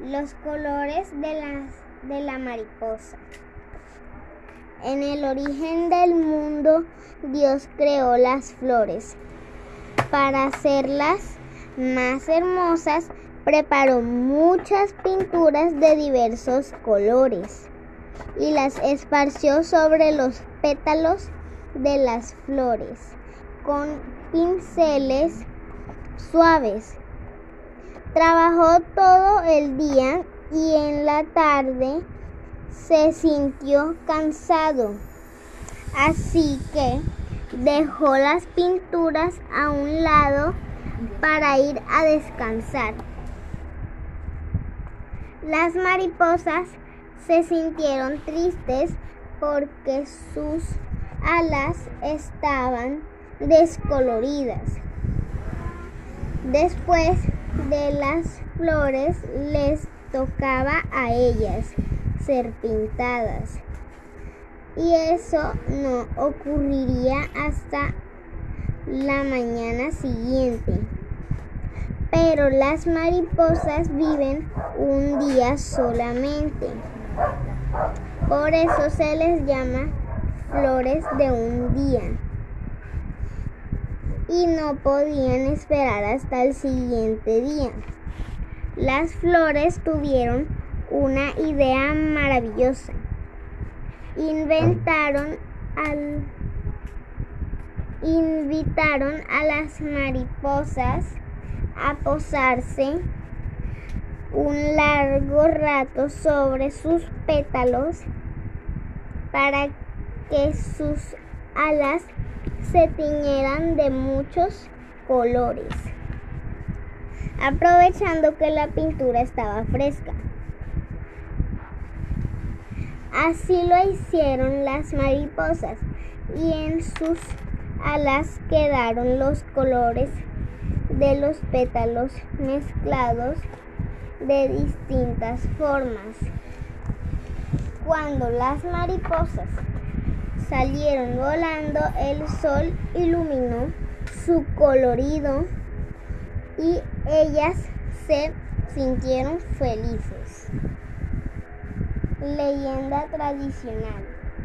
Los colores de la, de la mariposa. En el origen del mundo, Dios creó las flores. Para hacerlas más hermosas, preparó muchas pinturas de diversos colores y las esparció sobre los pétalos de las flores con pinceles suaves. Trabajó todo el día y en la tarde se sintió cansado, así que dejó las pinturas a un lado para ir a descansar. Las mariposas se sintieron tristes porque sus alas estaban descoloridas. Después de las flores les tocaba a ellas ser pintadas. Y eso no ocurriría hasta la mañana siguiente. Pero las mariposas viven un día solamente. Por eso se les llama flores de un día. Y no podían esperar hasta el siguiente día. Las flores tuvieron una idea maravillosa. Inventaron al invitaron a las mariposas a posarse un largo rato sobre sus pétalos para que sus alas se tiñeran de muchos colores, aprovechando que la pintura estaba fresca. Así lo hicieron las mariposas y en sus alas quedaron los colores de los pétalos mezclados de distintas formas. Cuando las mariposas salieron volando, el sol iluminó su colorido y ellas se sintieron felices. Leyenda tradicional.